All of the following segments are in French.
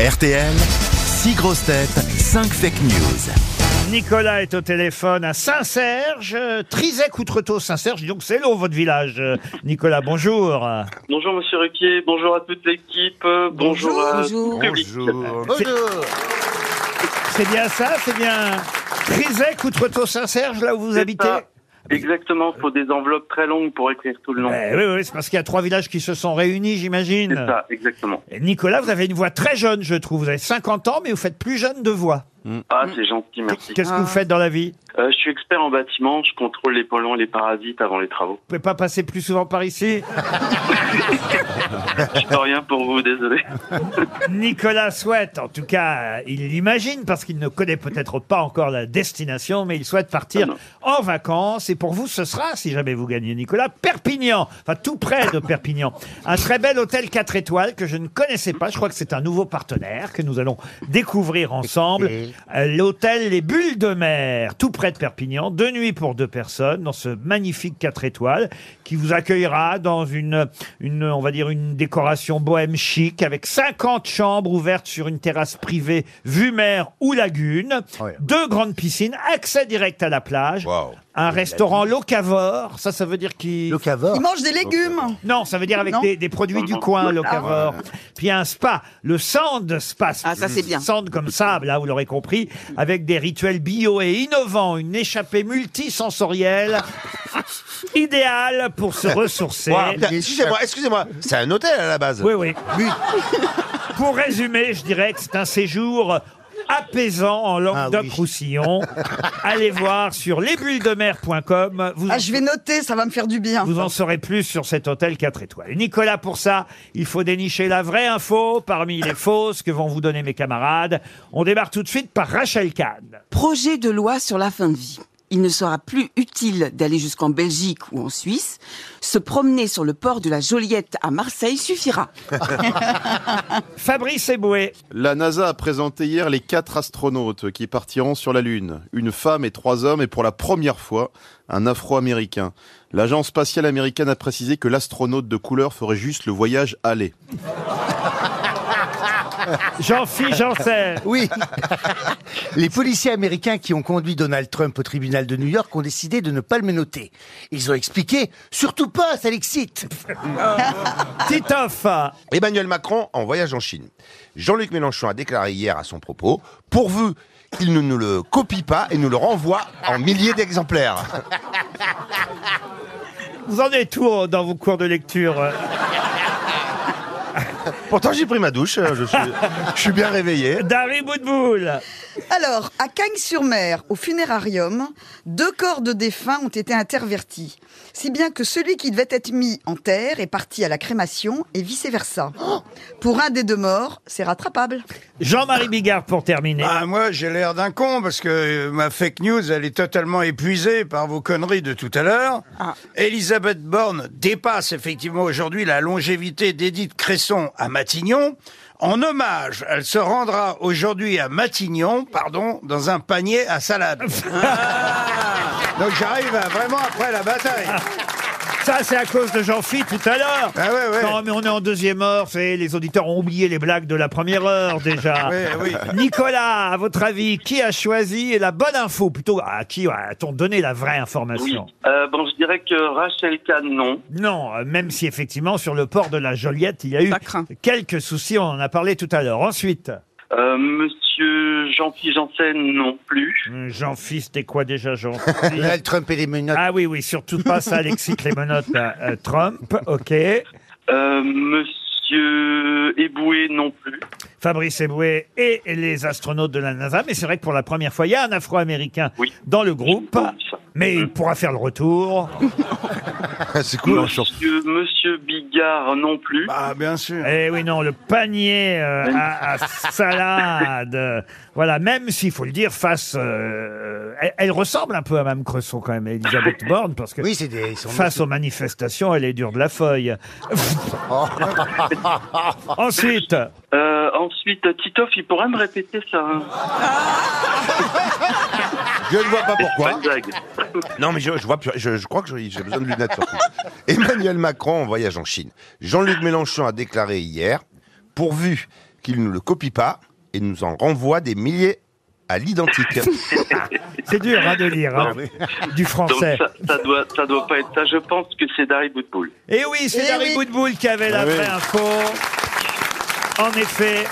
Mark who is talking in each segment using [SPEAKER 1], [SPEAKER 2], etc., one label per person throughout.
[SPEAKER 1] RTL, 6 grosses têtes, 5 fake news.
[SPEAKER 2] Nicolas est au téléphone à Saint-Serge, euh, Trizec-Outretot, Saint-Serge. Donc c'est long votre village, euh, Nicolas. Bonjour.
[SPEAKER 3] Bonjour Monsieur Ruquier, bonjour à toute l'équipe, euh, bonjour, à
[SPEAKER 4] Bonjour.
[SPEAKER 3] tout le public.
[SPEAKER 2] C'est bien ça, c'est bien Trizec-Outretot, Saint-Serge, là où vous habitez
[SPEAKER 3] ça. Exactement, il faut des enveloppes très longues pour écrire tout le nom.
[SPEAKER 2] Eh Oui, oui, c'est parce qu'il y a trois villages qui se sont réunis,
[SPEAKER 3] C'est
[SPEAKER 2] j'imagine.
[SPEAKER 3] ça, exactement.
[SPEAKER 2] Et Nicolas, vous avez une voix très jeune, je trouve. Vous avez 50 ans, mais vous faites plus jeune de voix.
[SPEAKER 3] Ah, c'est gentil, merci.
[SPEAKER 2] Qu'est-ce que vous faites dans la vie?
[SPEAKER 3] Euh, je suis expert en bâtiment, je contrôle les polluants et les parasites avant les travaux.
[SPEAKER 2] Vous pouvez pas passer plus souvent par ici?
[SPEAKER 3] Je peux rien pour vous, désolé.
[SPEAKER 2] Nicolas souhaite, en tout cas, euh, il l'imagine, parce qu'il ne connaît peut-être pas encore la destination, mais il souhaite partir
[SPEAKER 3] Ah
[SPEAKER 2] en vacances. Et pour vous, ce sera, si jamais vous gagnez, Nicolas, Perpignan, enfin tout près de Perpignan. Un très bel hôtel 4 étoiles que je ne connaissais pas. Je crois que c'est un nouveau partenaire que nous allons découvrir ensemble. Euh, L'hôtel Les Bulles de Mer, tout près de Perpignan. Deux nuits pour deux personnes dans ce magnifique 4 étoiles qui vous accueillera dans une, une, on va dire, une décoration bohème chic avec 50 chambres ouvertes sur une terrasse privée, vue mer ou lagune. Deux grandes piscines, accès direct à la plage. Un restaurant locavore, ça, ça veut dire qu'il...
[SPEAKER 4] Il mange des légumes.
[SPEAKER 2] Non, ça veut dire avec
[SPEAKER 4] Non.
[SPEAKER 2] des, des produits du coin, locavore. Puis un spa, le Sand Spa.
[SPEAKER 4] Ah, ça, c'est bien.
[SPEAKER 2] Sand comme sable, là, vous l'aurez compris, avec des rituels bio et innovants, une échappée multisensorielle, idéale pour se ressourcer.
[SPEAKER 5] Excusez-moi, excusez-moi. C'est un hôtel à la base.
[SPEAKER 2] Oui, oui. Pour résumer, je dirais que c'est un séjour apaisant en Languedoc-Roussillon. Allez voir sur lesbullesdemer.com. Vous,
[SPEAKER 4] Ah, je vais noter, ça va me faire du bien.
[SPEAKER 2] vous en saurez plus sur cet hôtel 4 étoiles. Nicolas, pour ça, il faut dénicher la vraie info parmi les fausses que vont vous donner mes camarades. On démarre tout de suite par Rachel Kahn.
[SPEAKER 6] Projet de loi sur la fin de vie. Il ne sera plus utile d'aller jusqu'en Belgique ou en Suisse. Se promener sur le port de la Joliette à Marseille suffira.
[SPEAKER 2] Fabrice Eboué.
[SPEAKER 7] La NASA a présenté hier les quatre astronautes qui partiront sur la Lune. Une femme et trois hommes et pour la première fois, un Afro-Américain. L'agence spatiale américaine a précisé que l'astronaute de couleur ferait juste le voyage aller.
[SPEAKER 2] Jean-Philippe Janssen.
[SPEAKER 8] Oui. Les policiers américains qui ont conduit Donald Trump au tribunal de New York ont décidé de ne pas le menotter. Ils ont expliqué, surtout pas, ça l'excite.
[SPEAKER 2] Titoff.
[SPEAKER 5] Emmanuel Macron en voyage en Chine. Jean-Luc Mélenchon a déclaré hier à son propos, pourvu qu'il ne nous le copie pas et nous le renvoie en milliers d'exemplaires.
[SPEAKER 2] Vous en êtes où dans vos cours de lecture euh
[SPEAKER 5] Pourtant j'ai pris ma douche, euh, je suis, je suis bien réveillé.
[SPEAKER 2] Dari Boudboul.
[SPEAKER 4] Alors, à Cagnes-sur-Mer, au funérarium, deux corps de défunts ont été intervertis. Si bien que celui qui devait être mis en terre est parti à la crémation et vice-versa. Pour un des deux morts, c'est rattrapable.
[SPEAKER 2] Jean-Marie Bigard pour terminer.
[SPEAKER 9] Ah, moi, j'ai l'air d'un con parce que euh, ma fake news, elle est totalement épuisée par vos conneries de tout à l'heure. Elisabeth Borne dépasse effectivement aujourd'hui la longévité d'Édith Cresson à Matignon. En hommage, elle se rendra aujourd'hui à Matignon, pardon, dans un panier à salade. Ah. Donc j'arrive vraiment après la bataille.
[SPEAKER 2] Ça, c'est à cause de Jean-Philippe tout à l'heure.
[SPEAKER 9] Ah ouais, ouais.
[SPEAKER 2] Non, mais on est en deuxième heure. c'est- Les auditeurs ont oublié les blagues de la première heure déjà.
[SPEAKER 9] Oui, oui.
[SPEAKER 2] Nicolas, à votre avis, qui a choisi la bonne info Plutôt, à qui a-t-on donné la vraie
[SPEAKER 3] Oui.
[SPEAKER 2] information
[SPEAKER 3] Euh, bon, je dirais que Rachel Kahn, non.
[SPEAKER 2] Non, euh, même si effectivement sur le port de la Joliette, il y a eu quelques soucis, on en a parlé tout à l'heure. Ensuite,
[SPEAKER 3] Euh, Monsieur Jean-Philippe Janssen, non plus.
[SPEAKER 2] euh, Jean-Philippe, c'était quoi déjà Jean
[SPEAKER 8] Donald Trump et les menottes.
[SPEAKER 2] Ah oui, oui, surtout pas ça, Alexis les menottes à euh, Trump, ok.
[SPEAKER 3] Euh, Monsieur Eboué, non plus.
[SPEAKER 2] Fabrice Eboué et les astronautes de la NASA. Mais c'est vrai que pour la première fois, il y a un Afro-Américain
[SPEAKER 3] Oui.
[SPEAKER 2] dans le groupe.
[SPEAKER 3] Oui, ça.
[SPEAKER 2] Mais il pourra faire le retour.
[SPEAKER 5] C'est cool.
[SPEAKER 3] Monsieur, Monsieur Bigard, non plus.
[SPEAKER 9] Ah, bien sûr.
[SPEAKER 2] Eh oui, non, le panier euh, à, à salade. Voilà, même s'il faut le dire, face... euh, elle, elle ressemble un peu à Mme Cresson quand même, à Elisabeth Borne, parce que
[SPEAKER 8] Oui, c'est des. ils sont-
[SPEAKER 2] face aux manifestations, elle est dure de la feuille. Ensuite,
[SPEAKER 3] Euh, ensuite, Titoff, il pourrait me répéter ça. hein
[SPEAKER 5] Je ne vois pas pourquoi. Non, mais je, je vois, plus- je, je crois que j'ai j'ai besoin de lunettes surtout. Emmanuel Macron en voyage en Chine. Jean-Luc Mélenchon a déclaré hier, pourvu qu'il ne le copie pas et nous en renvoie des milliers à l'identique.
[SPEAKER 2] C'est dur hein, de lire hein, du
[SPEAKER 3] Donc
[SPEAKER 2] français.
[SPEAKER 3] ça, ça doit, ça doit pas être ça. Je pense que c'est Dari Boudboul.
[SPEAKER 2] Et oui, c'est
[SPEAKER 4] Eh oui.
[SPEAKER 2] Boudboul qui avait la
[SPEAKER 7] Ah oui.
[SPEAKER 2] vraie info. En effet.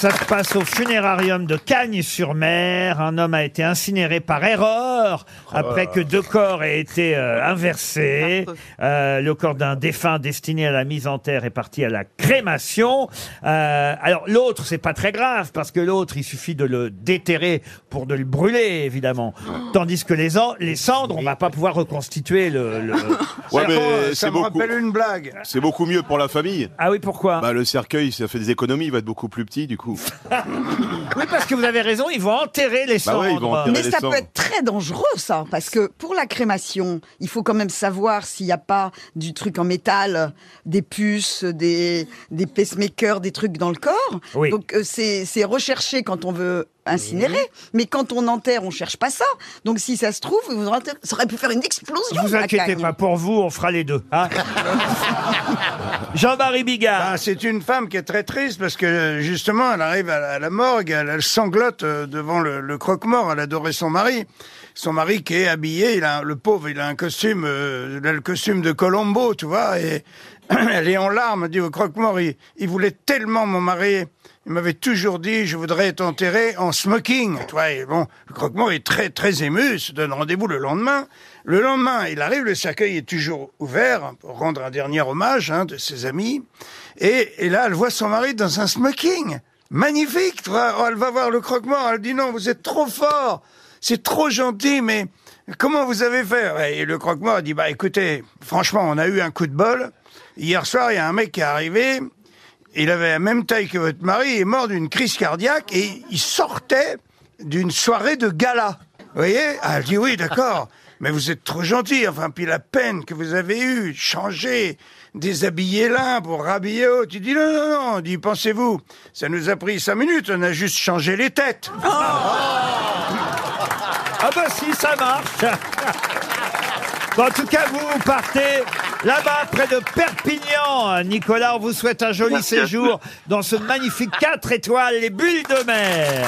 [SPEAKER 2] Ça se passe au funérarium de Cagnes-sur-Mer. Un homme a été incinéré par erreur après que deux corps aient été euh, inversés. Euh, le corps d'un défunt destiné à la mise en terre est parti à la crémation. Euh, alors l'autre, c'est pas très grave parce que l'autre, il suffit de le déterrer pour de le brûler, évidemment. Tandis que les, en- les cendres, on va pas pouvoir reconstituer le. le-
[SPEAKER 7] Ouais, mais
[SPEAKER 9] ça
[SPEAKER 7] c'est
[SPEAKER 9] me
[SPEAKER 7] beaucoup,
[SPEAKER 9] rappelle une blague.
[SPEAKER 7] c'est beaucoup mieux pour la famille.
[SPEAKER 2] Ah oui, pourquoi?
[SPEAKER 7] Bah, le cercueil, ça fait des économies, il va être beaucoup plus petit, du coup.
[SPEAKER 2] Oui, parce que vous avez raison, ils vont enterrer les
[SPEAKER 7] Bah
[SPEAKER 2] cendres.
[SPEAKER 7] ouais, ils vont enterrer.
[SPEAKER 4] Mais
[SPEAKER 7] les
[SPEAKER 4] ça
[SPEAKER 7] cendres.
[SPEAKER 4] peut être très dangereux, ça, parce que pour la crémation, il faut quand même savoir s'il n'y a pas du truc en métal, des puces, des, des pacemakers, des trucs dans le corps.
[SPEAKER 2] Oui.
[SPEAKER 4] Donc euh, c'est c'est recherché quand on veut incinérer, mais quand on enterre, on cherche pas ça. Donc si ça se trouve, vous aurez- ça aurait pu faire une explosion.
[SPEAKER 2] Vous inquiétez pas, pour vous, on fera les deux. hein. Jean-Marie Bigard.
[SPEAKER 9] Ah, c'est une femme qui est très triste parce que justement, elle arrive à la, à la morgue, elle, elle sanglote euh, devant le, le croque-mort. Elle adorait son mari. Son mari qui est habillé, il a, le pauvre, il a un costume, euh, le costume de Colombo, tu vois, et elle est en larmes, dit au croque-mort, il, voulait tellement mon mari. Il m'avait toujours dit, je voudrais être enterré en smoking. Tu vois, et bon, le croque-mort est très, très ému, se donne rendez-vous le lendemain. Le lendemain, il arrive, le cercueil est toujours ouvert pour rendre un dernier hommage hein, de ses amis. Et, et là, elle voit son mari dans un smoking. Magnifique, tu vois. Oh, elle va voir le croque-mort, elle dit non, vous êtes trop fort, c'est trop gentil, mais comment vous avez fait Et le croque-mort dit, bah écoutez, franchement, on a eu un coup de bol. Hier soir, il y a un mec qui est arrivé, il avait la même taille que votre mari, il est mort d'une crise cardiaque et il sortait d'une soirée de gala. Vous voyez? Ah, Elle dit oui, d'accord. Mais vous êtes trop gentil. Enfin, puis la peine que vous avez eue, changer, déshabiller l'un pour rhabiller l'autre. Il dit non, non, non. Il dit, pensez-vous, ça nous a pris cinq minutes, on a juste changé les têtes.
[SPEAKER 2] Ah bah si, ça marche. Bon, en tout cas, vous partez là-bas, près de Perpignan. Nicolas, on vous souhaite un joli séjour dans ce magnifique 4 étoiles, les bulles de mer.